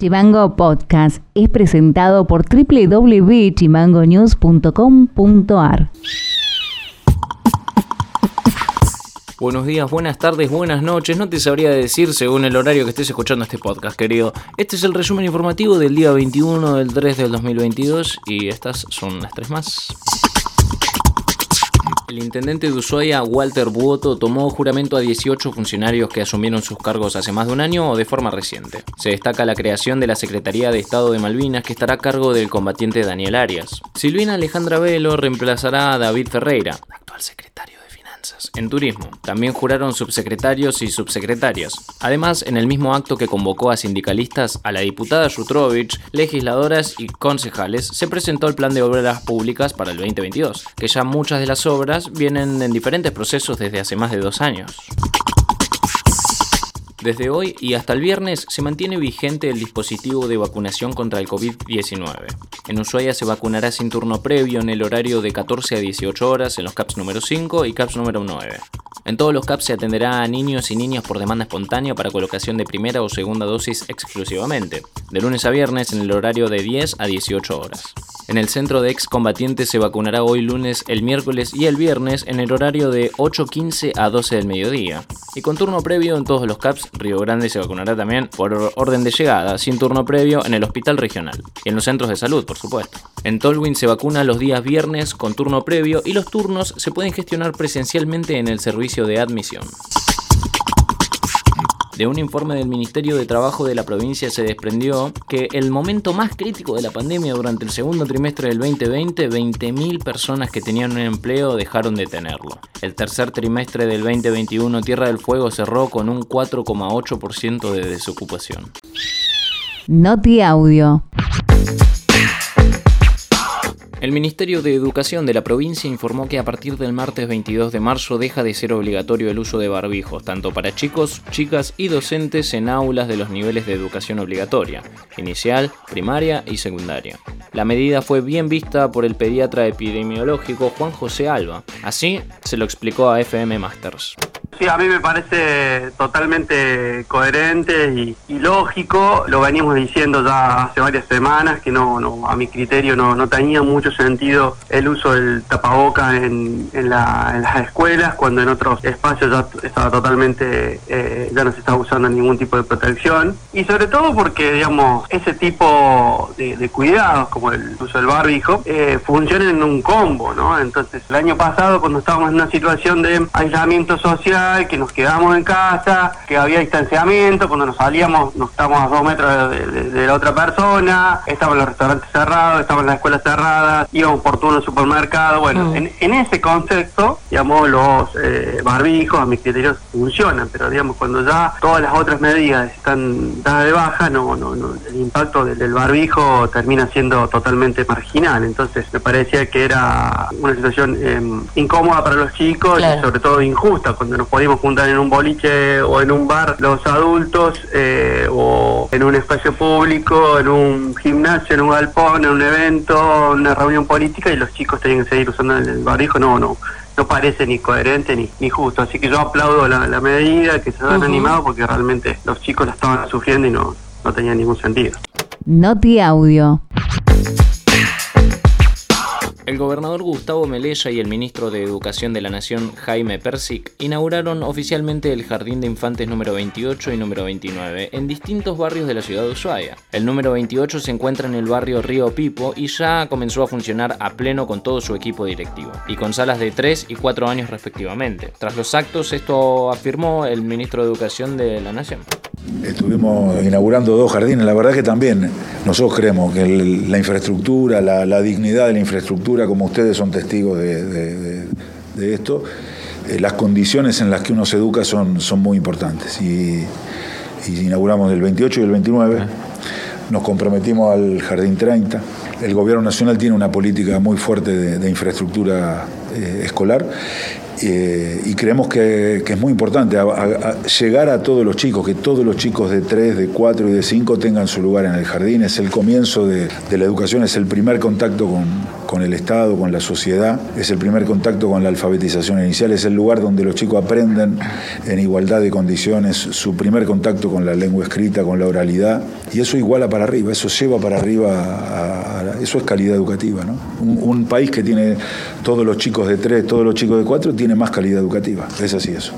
Chimango Podcast es presentado por www.chimangonews.com.ar. Buenos días, buenas tardes, buenas noches. No te sabría decir según el horario que estés escuchando este podcast, querido. Este es el resumen informativo del día 21 del 3 del 2022 y estas son las tres más. El intendente de Ushuaia, Walter Buoto, tomó juramento a 18 funcionarios que asumieron sus cargos hace más de un año o de forma reciente. Se destaca la creación de la Secretaría de Estado de Malvinas, que estará a cargo del combatiente Daniel Arias. Silvina Alejandra Velo reemplazará a David Ferreira, actual secretario en turismo. También juraron subsecretarios y subsecretarias. Además, en el mismo acto que convocó a sindicalistas, a la diputada Jutrovich, legisladoras y concejales, se presentó el plan de obras públicas para el 2022, que ya muchas de las obras vienen en diferentes procesos desde hace más de dos años. Desde hoy y hasta el viernes se mantiene vigente el dispositivo de vacunación contra el COVID-19. En Ushuaia se vacunará sin turno previo en el horario de 14 a 18 horas en los CAPS número 5 y CAPS número 9. En todos los CAPS se atenderá a niños y niñas por demanda espontánea para colocación de primera o segunda dosis exclusivamente, de lunes a viernes en el horario de 10 a 18 horas. En el centro de excombatientes se vacunará hoy lunes, el miércoles y el viernes en el horario de 8.15 a 12 del mediodía. Y con turno previo en todos los CAPS, Río Grande se vacunará también por orden de llegada, sin turno previo en el hospital regional. Y en los centros de salud, por supuesto. En Tolwyn se vacuna los días viernes con turno previo y los turnos se pueden gestionar presencialmente en el servicio de admisión. De un informe del Ministerio de Trabajo de la provincia se desprendió que el momento más crítico de la pandemia durante el segundo trimestre del 2020, 20.000 personas que tenían un empleo dejaron de tenerlo. El tercer trimestre del 2021, Tierra del Fuego cerró con un 4,8% de desocupación. Noti Audio. El Ministerio de Educación de la provincia informó que a partir del martes 22 de marzo deja de ser obligatorio el uso de barbijos, tanto para chicos, chicas y docentes en aulas de los niveles de educación obligatoria, inicial, primaria y secundaria. La medida fue bien vista por el pediatra epidemiológico Juan José Alba. Así se lo explicó a FM Masters. Sí, a mí me parece totalmente coherente y, lógico. Lo venimos diciendo ya hace varias semanas que no, no a mi criterio no, no tenía mucho sentido el uso del tapaboca en, las escuelas cuando en otros espacios ya estaba totalmente, eh, ya no se estaba usando ningún tipo de protección. Y sobre todo porque, digamos, ese tipo de, cuidados como el uso del barbijo eh, funcionan en un combo, ¿no? Entonces, el año pasado cuando estábamos en una situación de aislamiento social, que nos quedamos en casa, que había distanciamiento, cuando nos salíamos nos estábamos a dos metros de, la otra persona, estaban los restaurantes cerrados, estaban las escuelas cerradas, íbamos por turno al supermercado, bueno, mm. en, ese concepto, digamos, los eh, barbijos a mis criterios funcionan, pero digamos, cuando ya todas las otras medidas están dadas de baja, no, no, no el impacto del, barbijo termina siendo totalmente marginal, entonces me parecía que era una situación em, incómoda para los chicos y sobre todo injusta cuando nos podíamos juntar en un boliche o en un bar los adultos eh, o en un espacio público, en un gimnasio, en un galpón, en un evento, en una reunión política y los chicos tenían que seguir usando el barbijo, no, no no parece ni coherente ni, ni justo. Así que yo aplaudo la, medida que se han animado porque realmente los chicos la estaban sufriendo y no, no tenía ningún sentido. Noti Audio. El gobernador Gustavo Melella y el ministro de Educación de la Nación, Jaime Persic, inauguraron oficialmente el Jardín de Infantes número 28 y número 29 en distintos barrios de la ciudad de Ushuaia. El número 28 se encuentra en el barrio Río Pipo y ya comenzó a funcionar a pleno con todo su equipo directivo, y con salas de 3 y 4 años respectivamente. Tras los actos, esto afirmó el ministro de Educación de la Nación. Estuvimos inaugurando dos jardines, la verdad que también nosotros creemos que la infraestructura, la, dignidad de la infraestructura, como ustedes son testigos de, esto, eh, las condiciones en las que uno se educa son, son muy importantes. Y, inauguramos el 28 y el 29, nos comprometimos al Jardín 30. El Gobierno Nacional tiene una política muy fuerte de, infraestructura eh, escolar Eh, y creemos que, que, es muy importante llegar a todos los chicos, que todos los chicos de 3, de 4 y de 5 tengan su lugar en el jardín. Es el comienzo de, de la educación, es el primer contacto con, con el Estado, con la sociedad, es el primer contacto con la alfabetización inicial, es el lugar donde los chicos aprenden en igualdad de condiciones su primer contacto con la lengua escrita, con la oralidad, y eso iguala para arriba, eso lleva para arriba, a, eso es calidad educativa. ¿no? Un, país que tiene todos los chicos de tres, todos los chicos de cuatro, tiene más calidad educativa, es así eso.